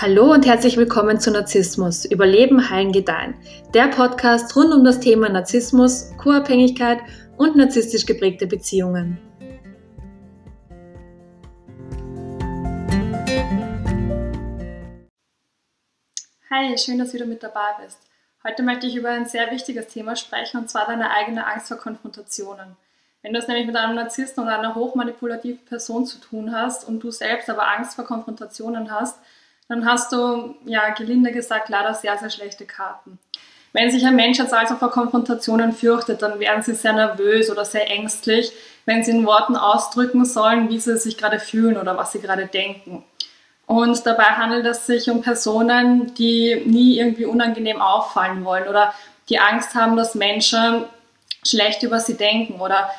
Hallo und herzlich willkommen zu Narzissmus, Überleben, Heilen, Gedeihen. Der Podcast rund um das Thema Narzissmus, Co-Abhängigkeit und narzisstisch geprägte Beziehungen. Hi, schön, dass du wieder mit dabei bist. Heute möchte ich über ein sehr wichtiges Thema sprechen, und zwar deine eigene Angst vor Konfrontationen. Wenn du es nämlich mit einem Narzissten oder einer hochmanipulativen Person zu tun hast und du selbst aber Angst vor Konfrontationen hast, dann hast du, ja, gelinde gesagt, leider sehr, sehr schlechte Karten. Wenn sich ein Mensch jetzt also vor Konfrontationen fürchtet, dann werden sie sehr nervös oder sehr ängstlich, wenn sie in Worten ausdrücken sollen, wie sie sich gerade fühlen oder was sie gerade denken. Und dabei handelt es sich um Personen, die nie irgendwie unangenehm auffallen wollen oder die Angst haben, dass Menschen schlecht über sie denken oder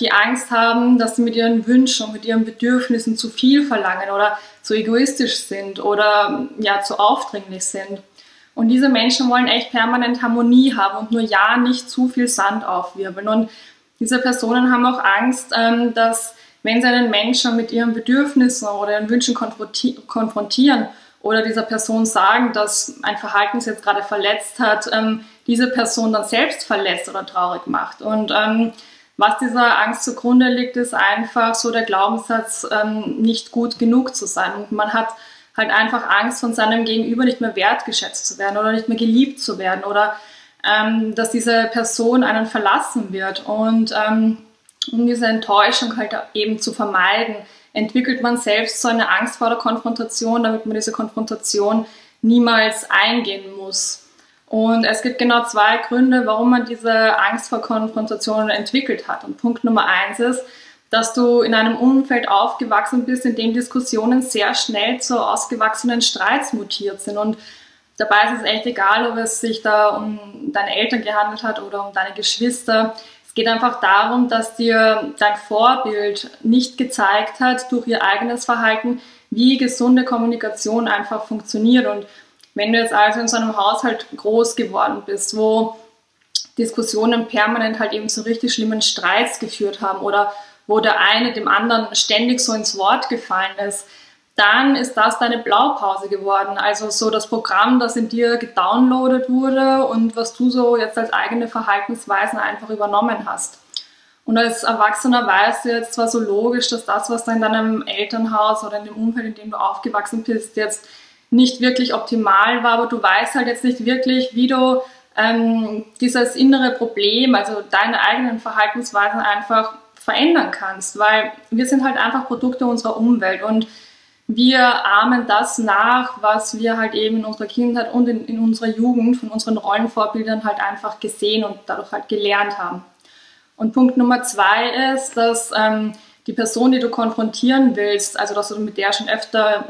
die Angst haben, dass sie mit ihren Wünschen mit ihren Bedürfnissen zu viel verlangen oder zu egoistisch sind oder ja, zu aufdringlich sind. Und diese Menschen wollen echt permanent Harmonie haben und nur ja nicht zu viel Sand aufwirbeln. Und diese Personen haben auch Angst, ähm, dass wenn sie einen Menschen mit ihren Bedürfnissen oder ihren Wünschen konfrontieren oder dieser Person sagen, dass ein Verhalten sie jetzt gerade verletzt hat, ähm, diese Person dann selbst verletzt oder traurig macht. Und ähm, was dieser Angst zugrunde liegt, ist einfach so der Glaubenssatz, ähm, nicht gut genug zu sein. Und man hat halt einfach Angst, von seinem Gegenüber nicht mehr wertgeschätzt zu werden oder nicht mehr geliebt zu werden oder ähm, dass diese Person einen verlassen wird. Und ähm, um diese Enttäuschung halt eben zu vermeiden, entwickelt man selbst so eine Angst vor der Konfrontation, damit man diese Konfrontation niemals eingehen muss. Und es gibt genau zwei Gründe, warum man diese Angst vor Konfrontationen entwickelt hat. Und Punkt Nummer eins ist, dass du in einem Umfeld aufgewachsen bist, in dem Diskussionen sehr schnell zu ausgewachsenen Streits mutiert sind. Und dabei ist es echt egal, ob es sich da um deine Eltern gehandelt hat oder um deine Geschwister. Es geht einfach darum, dass dir dein Vorbild nicht gezeigt hat durch ihr eigenes Verhalten, wie gesunde Kommunikation einfach funktioniert. Und wenn du jetzt also in so einem Haushalt groß geworden bist, wo Diskussionen permanent halt eben zu richtig schlimmen Streits geführt haben oder wo der eine dem anderen ständig so ins Wort gefallen ist, dann ist das deine Blaupause geworden. Also so das Programm, das in dir gedownloadet wurde und was du so jetzt als eigene Verhaltensweisen einfach übernommen hast. Und als Erwachsener weißt du jetzt zwar so logisch, dass das, was da in deinem Elternhaus oder in dem Umfeld, in dem du aufgewachsen bist, jetzt nicht wirklich optimal war, aber du weißt halt jetzt nicht wirklich, wie du ähm, dieses innere Problem, also deine eigenen Verhaltensweisen einfach verändern kannst, weil wir sind halt einfach Produkte unserer Umwelt und wir ahmen das nach, was wir halt eben in unserer Kindheit und in, in unserer Jugend von unseren Rollenvorbildern halt einfach gesehen und dadurch halt gelernt haben. Und Punkt Nummer zwei ist, dass ähm, die Person, die du konfrontieren willst, also dass du mit der schon öfter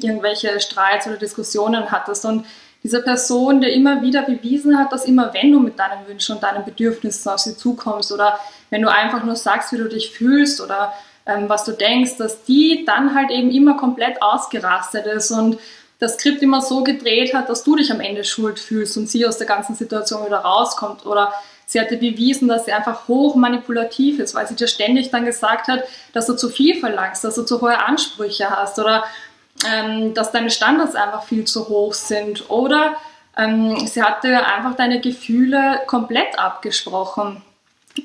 irgendwelche Streits oder Diskussionen hattest. Und diese Person, der immer wieder bewiesen hat, dass immer wenn du mit deinen Wünschen und deinen Bedürfnissen auf sie zukommst oder wenn du einfach nur sagst, wie du dich fühlst oder ähm, was du denkst, dass die dann halt eben immer komplett ausgerastet ist und das Skript immer so gedreht hat, dass du dich am Ende schuld fühlst und sie aus der ganzen Situation wieder rauskommt oder Sie hatte bewiesen, dass sie einfach hoch manipulativ ist, weil sie dir ständig dann gesagt hat, dass du zu viel verlangst, dass du zu hohe Ansprüche hast oder ähm, dass deine Standards einfach viel zu hoch sind oder ähm, sie hatte einfach deine Gefühle komplett abgesprochen.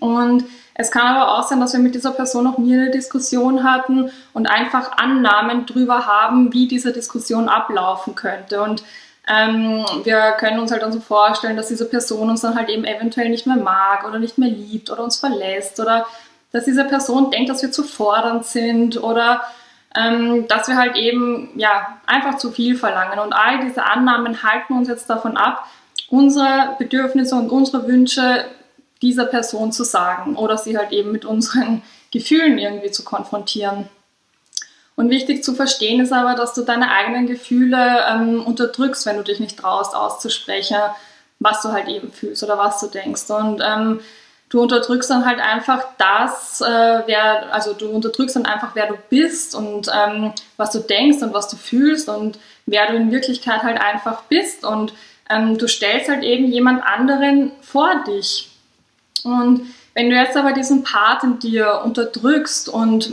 Und es kann aber auch sein, dass wir mit dieser Person noch nie eine Diskussion hatten und einfach Annahmen darüber haben, wie diese Diskussion ablaufen könnte. Und ähm, wir können uns halt dann so vorstellen, dass diese Person uns dann halt eben eventuell nicht mehr mag oder nicht mehr liebt oder uns verlässt oder dass diese Person denkt, dass wir zu fordernd sind oder ähm, dass wir halt eben ja einfach zu viel verlangen. Und all diese Annahmen halten uns jetzt davon ab, unsere Bedürfnisse und unsere Wünsche dieser Person zu sagen oder sie halt eben mit unseren Gefühlen irgendwie zu konfrontieren. Und wichtig zu verstehen ist aber, dass du deine eigenen Gefühle ähm, unterdrückst, wenn du dich nicht traust auszusprechen, was du halt eben fühlst oder was du denkst. Und ähm, du unterdrückst dann halt einfach das, äh, wer, also du unterdrückst dann einfach, wer du bist und ähm, was du denkst und was du fühlst und wer du in Wirklichkeit halt einfach bist. Und ähm, du stellst halt eben jemand anderen vor dich. Und wenn du jetzt aber diesen Part in dir unterdrückst und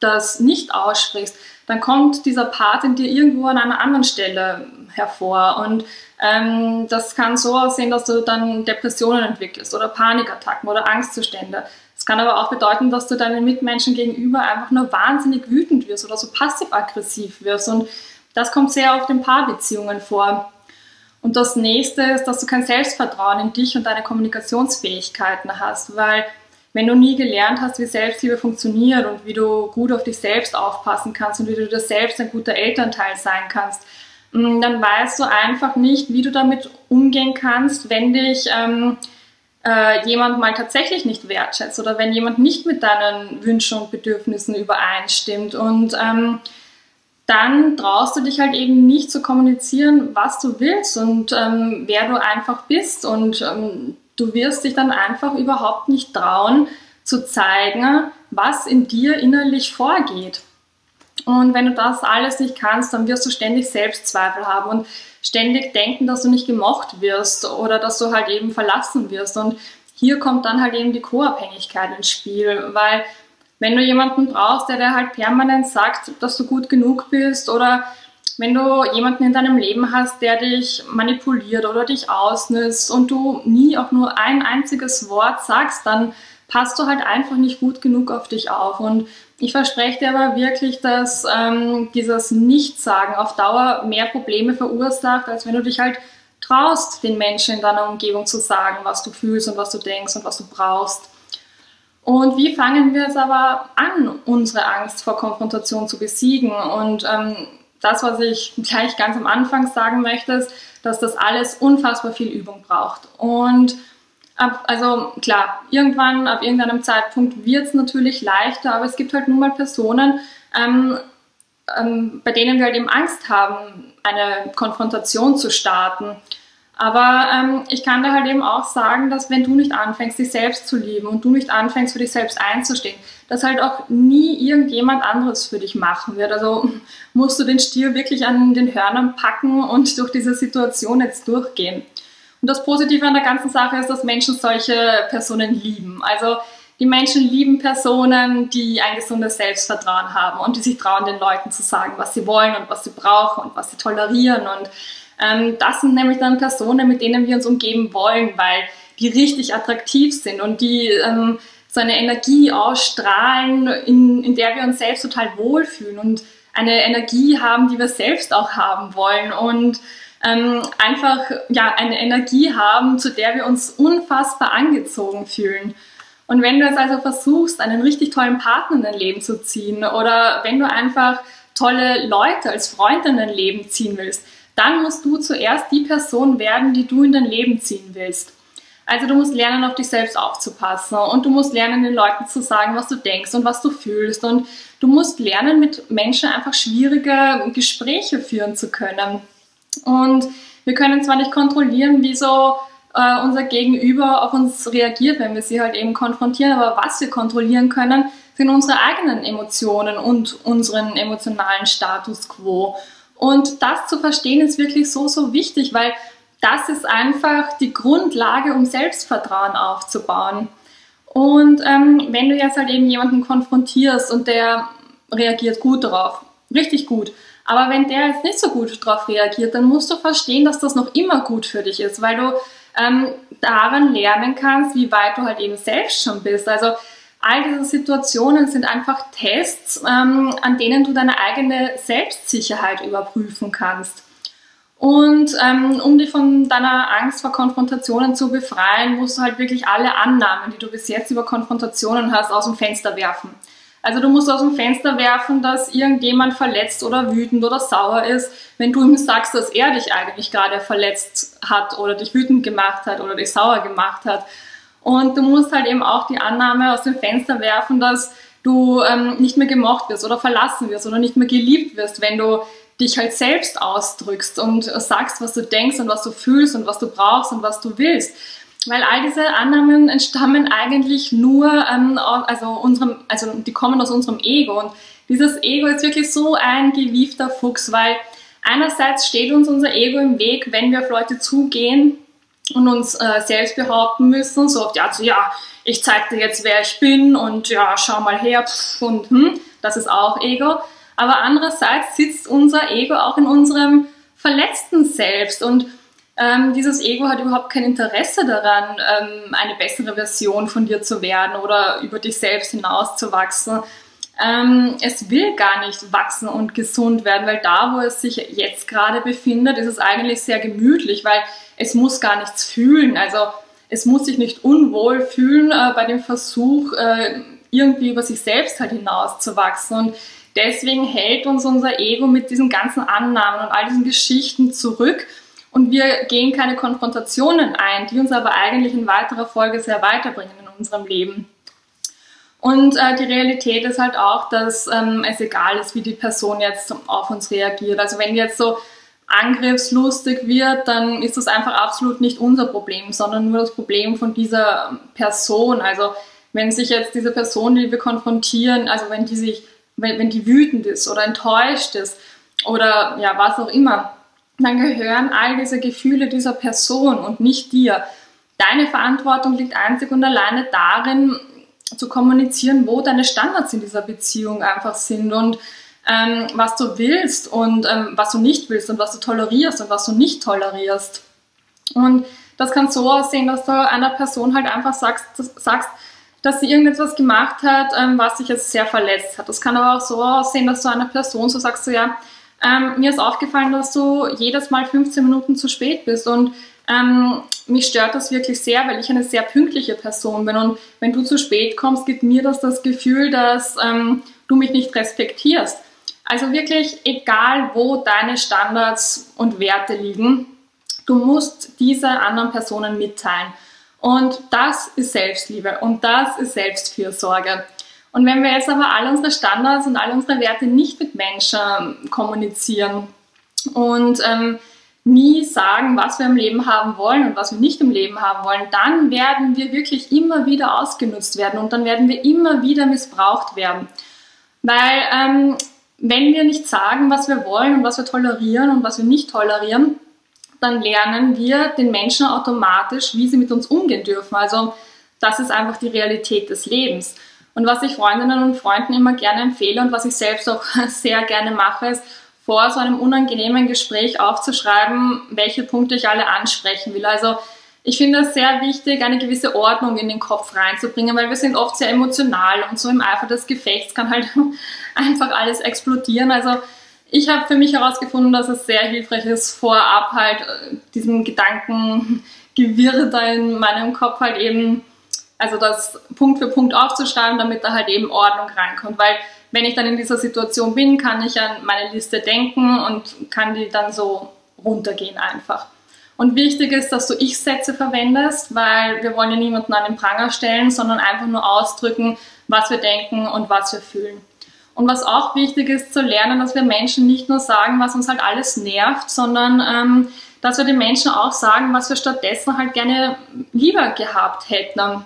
das nicht aussprichst, dann kommt dieser Part in dir irgendwo an einer anderen Stelle hervor. Und ähm, das kann so aussehen, dass du dann Depressionen entwickelst oder Panikattacken oder Angstzustände. Es kann aber auch bedeuten, dass du deinen Mitmenschen gegenüber einfach nur wahnsinnig wütend wirst oder so passiv-aggressiv wirst. Und das kommt sehr oft in Paarbeziehungen vor. Und das nächste ist, dass du kein Selbstvertrauen in dich und deine Kommunikationsfähigkeiten hast, weil wenn du nie gelernt hast, wie Selbstliebe funktioniert und wie du gut auf dich selbst aufpassen kannst und wie du dir selbst ein guter Elternteil sein kannst, mm, dann weißt du einfach nicht, wie du damit umgehen kannst, wenn dich ähm, äh, jemand mal tatsächlich nicht wertschätzt oder wenn jemand nicht mit deinen Wünschen und Bedürfnissen übereinstimmt. Und ähm, dann traust du dich halt eben nicht zu kommunizieren, was du willst und ähm, wer du einfach bist. Und ähm, Du wirst dich dann einfach überhaupt nicht trauen zu zeigen, was in dir innerlich vorgeht. Und wenn du das alles nicht kannst, dann wirst du ständig Selbstzweifel haben und ständig denken, dass du nicht gemocht wirst oder dass du halt eben verlassen wirst. Und hier kommt dann halt eben die Co-Abhängigkeit ins Spiel, weil wenn du jemanden brauchst, der dir halt permanent sagt, dass du gut genug bist oder wenn du jemanden in deinem Leben hast, der dich manipuliert oder dich ausnützt und du nie auch nur ein einziges Wort sagst, dann passt du halt einfach nicht gut genug auf dich auf. Und ich verspreche dir aber wirklich, dass ähm, dieses Nichtsagen auf Dauer mehr Probleme verursacht, als wenn du dich halt traust, den Menschen in deiner Umgebung zu sagen, was du fühlst und was du denkst und was du brauchst. Und wie fangen wir es aber an, unsere Angst vor Konfrontation zu besiegen? Und ähm, das, was ich gleich ganz am Anfang sagen möchte, ist, dass das alles unfassbar viel Übung braucht. Und ab, also klar, irgendwann, ab irgendeinem Zeitpunkt wird es natürlich leichter, aber es gibt halt nun mal Personen, ähm, ähm, bei denen wir halt eben Angst haben, eine Konfrontation zu starten. Aber ähm, ich kann da halt eben auch sagen, dass wenn du nicht anfängst, dich selbst zu lieben und du nicht anfängst, für dich selbst einzustehen, dass halt auch nie irgendjemand anderes für dich machen wird. Also musst du den Stier wirklich an den Hörnern packen und durch diese Situation jetzt durchgehen. Und das Positive an der ganzen Sache ist, dass Menschen solche Personen lieben. Also die Menschen lieben Personen, die ein gesundes Selbstvertrauen haben und die sich trauen, den Leuten zu sagen, was sie wollen und was sie brauchen und was sie tolerieren und das sind nämlich dann Personen, mit denen wir uns umgeben wollen, weil die richtig attraktiv sind und die ähm, so eine Energie ausstrahlen, in, in der wir uns selbst total wohlfühlen und eine Energie haben, die wir selbst auch haben wollen und ähm, einfach ja eine Energie haben, zu der wir uns unfassbar angezogen fühlen. Und wenn du jetzt also versuchst, einen richtig tollen Partner in dein Leben zu ziehen oder wenn du einfach tolle Leute als Freund in dein Leben ziehen willst, dann musst du zuerst die Person werden, die du in dein Leben ziehen willst. Also du musst lernen, auf dich selbst aufzupassen und du musst lernen, den Leuten zu sagen, was du denkst und was du fühlst und du musst lernen, mit Menschen einfach schwierige Gespräche führen zu können. Und wir können zwar nicht kontrollieren, wieso äh, unser Gegenüber auf uns reagiert, wenn wir sie halt eben konfrontieren, aber was wir kontrollieren können, sind unsere eigenen Emotionen und unseren emotionalen Status quo. Und das zu verstehen ist wirklich so, so wichtig, weil das ist einfach die Grundlage, um Selbstvertrauen aufzubauen. Und ähm, wenn du jetzt halt eben jemanden konfrontierst und der reagiert gut darauf, richtig gut, aber wenn der jetzt nicht so gut darauf reagiert, dann musst du verstehen, dass das noch immer gut für dich ist, weil du ähm, daran lernen kannst, wie weit du halt eben selbst schon bist. Also All diese Situationen sind einfach Tests, ähm, an denen du deine eigene Selbstsicherheit überprüfen kannst. Und ähm, um dich von deiner Angst vor Konfrontationen zu befreien, musst du halt wirklich alle Annahmen, die du bis jetzt über Konfrontationen hast, aus dem Fenster werfen. Also du musst aus dem Fenster werfen, dass irgendjemand verletzt oder wütend oder sauer ist, wenn du ihm sagst, dass er dich eigentlich gerade verletzt hat oder dich wütend gemacht hat oder dich sauer gemacht hat. Und du musst halt eben auch die Annahme aus dem Fenster werfen, dass du ähm, nicht mehr gemocht wirst oder verlassen wirst oder nicht mehr geliebt wirst, wenn du dich halt selbst ausdrückst und sagst, was du denkst und was du fühlst und was du brauchst und was du willst. Weil all diese Annahmen entstammen eigentlich nur, ähm, also unserem, also die kommen aus unserem Ego. Und dieses Ego ist wirklich so ein gewiefter Fuchs, weil einerseits steht uns unser Ego im Weg, wenn wir auf Leute zugehen, und uns äh, selbst behaupten müssen, so die Art so, ja, ich zeig dir jetzt, wer ich bin und ja, schau mal her pff, und hm, das ist auch Ego. Aber andererseits sitzt unser Ego auch in unserem verletzten Selbst und ähm, dieses Ego hat überhaupt kein Interesse daran, ähm, eine bessere Version von dir zu werden oder über dich selbst hinauszuwachsen. Ähm, es will gar nicht wachsen und gesund werden, weil da, wo es sich jetzt gerade befindet, ist es eigentlich sehr gemütlich, weil es muss gar nichts fühlen. Also es muss sich nicht unwohl fühlen äh, bei dem Versuch, äh, irgendwie über sich selbst halt hinauszuwachsen. Und deswegen hält uns unser Ego mit diesen ganzen Annahmen und all diesen Geschichten zurück und wir gehen keine Konfrontationen ein, die uns aber eigentlich in weiterer Folge sehr weiterbringen in unserem Leben. Und äh, die Realität ist halt auch, dass ähm, es egal ist, wie die Person jetzt auf uns reagiert. Also wenn jetzt so angriffslustig wird, dann ist das einfach absolut nicht unser Problem, sondern nur das Problem von dieser Person. Also wenn sich jetzt diese Person, die wir konfrontieren, also wenn die sich, wenn, wenn die wütend ist oder enttäuscht ist oder ja, was auch immer, dann gehören all diese Gefühle dieser Person und nicht dir. Deine Verantwortung liegt einzig und alleine darin, zu kommunizieren, wo deine Standards in dieser Beziehung einfach sind und ähm, was du willst und ähm, was du nicht willst und was du tolerierst und was du nicht tolerierst. Und das kann so aussehen, dass du einer Person halt einfach sagst, sagst dass sie irgendetwas gemacht hat, ähm, was dich jetzt sehr verletzt hat. Das kann aber auch so aussehen, dass du einer Person so sagst, so ja, ähm, mir ist aufgefallen, dass du jedes Mal 15 Minuten zu spät bist und ähm, mich stört das wirklich sehr, weil ich eine sehr pünktliche Person bin und wenn du zu spät kommst, gibt mir das das Gefühl, dass ähm, du mich nicht respektierst. Also wirklich, egal wo deine Standards und Werte liegen, du musst diese anderen Personen mitteilen. Und das ist Selbstliebe und das ist Selbstfürsorge. Und wenn wir jetzt aber all unsere Standards und all unsere Werte nicht mit Menschen kommunizieren und ähm, nie sagen, was wir im Leben haben wollen und was wir nicht im Leben haben wollen, dann werden wir wirklich immer wieder ausgenutzt werden und dann werden wir immer wieder missbraucht werden. Weil ähm, wenn wir nicht sagen, was wir wollen und was wir tolerieren und was wir nicht tolerieren, dann lernen wir den Menschen automatisch, wie sie mit uns umgehen dürfen. Also das ist einfach die Realität des Lebens. Und was ich Freundinnen und Freunden immer gerne empfehle und was ich selbst auch sehr gerne mache, ist vor so einem unangenehmen Gespräch aufzuschreiben, welche Punkte ich alle ansprechen will. Also ich finde es sehr wichtig, eine gewisse Ordnung in den Kopf reinzubringen, weil wir sind oft sehr emotional und so im Eifer des Gefechts kann halt einfach alles explodieren. Also ich habe für mich herausgefunden, dass es sehr hilfreich ist, vorab halt äh, diesen Gedankengewirr da in meinem Kopf halt eben also das Punkt für Punkt aufzuschreiben, damit da halt eben Ordnung reinkommt. Weil wenn ich dann in dieser Situation bin, kann ich an meine Liste denken und kann die dann so runtergehen einfach. Und wichtig ist, dass du Ich-Sätze verwendest, weil wir wollen ja niemanden an den Pranger stellen, sondern einfach nur ausdrücken, was wir denken und was wir fühlen. Und was auch wichtig ist, zu lernen, dass wir Menschen nicht nur sagen, was uns halt alles nervt, sondern ähm, dass wir den Menschen auch sagen, was wir stattdessen halt gerne lieber gehabt hätten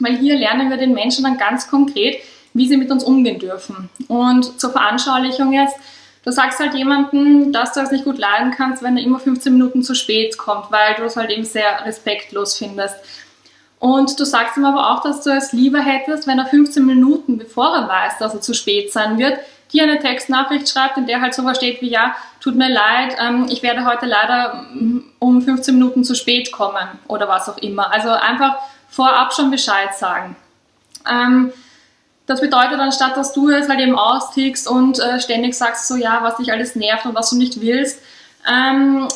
weil hier lernen wir den Menschen dann ganz konkret, wie sie mit uns umgehen dürfen. Und zur Veranschaulichung jetzt, du sagst halt jemandem, dass du es nicht gut leiden kannst, wenn er immer 15 Minuten zu spät kommt, weil du es halt eben sehr respektlos findest. Und du sagst ihm aber auch, dass du es lieber hättest, wenn er 15 Minuten, bevor er weiß, dass er zu spät sein wird, dir eine Textnachricht schreibt, in der halt so steht wie, ja, tut mir leid, ähm, ich werde heute leider mm, um 15 Minuten zu spät kommen oder was auch immer. Also einfach vorab schon Bescheid sagen. Ähm, das bedeutet, anstatt dass du jetzt halt eben austickst und äh, ständig sagst, so ja, was dich alles nervt und was du nicht willst, ähm,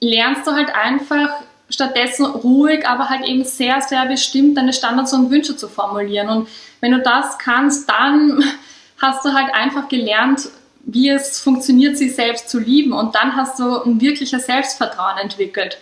lernst du halt einfach stattdessen ruhig, aber halt eben sehr, sehr bestimmt deine Standards und Wünsche zu formulieren. Und wenn du das kannst, dann hast du halt einfach gelernt, wie es funktioniert, sich selbst zu lieben. Und dann hast du ein wirkliches Selbstvertrauen entwickelt.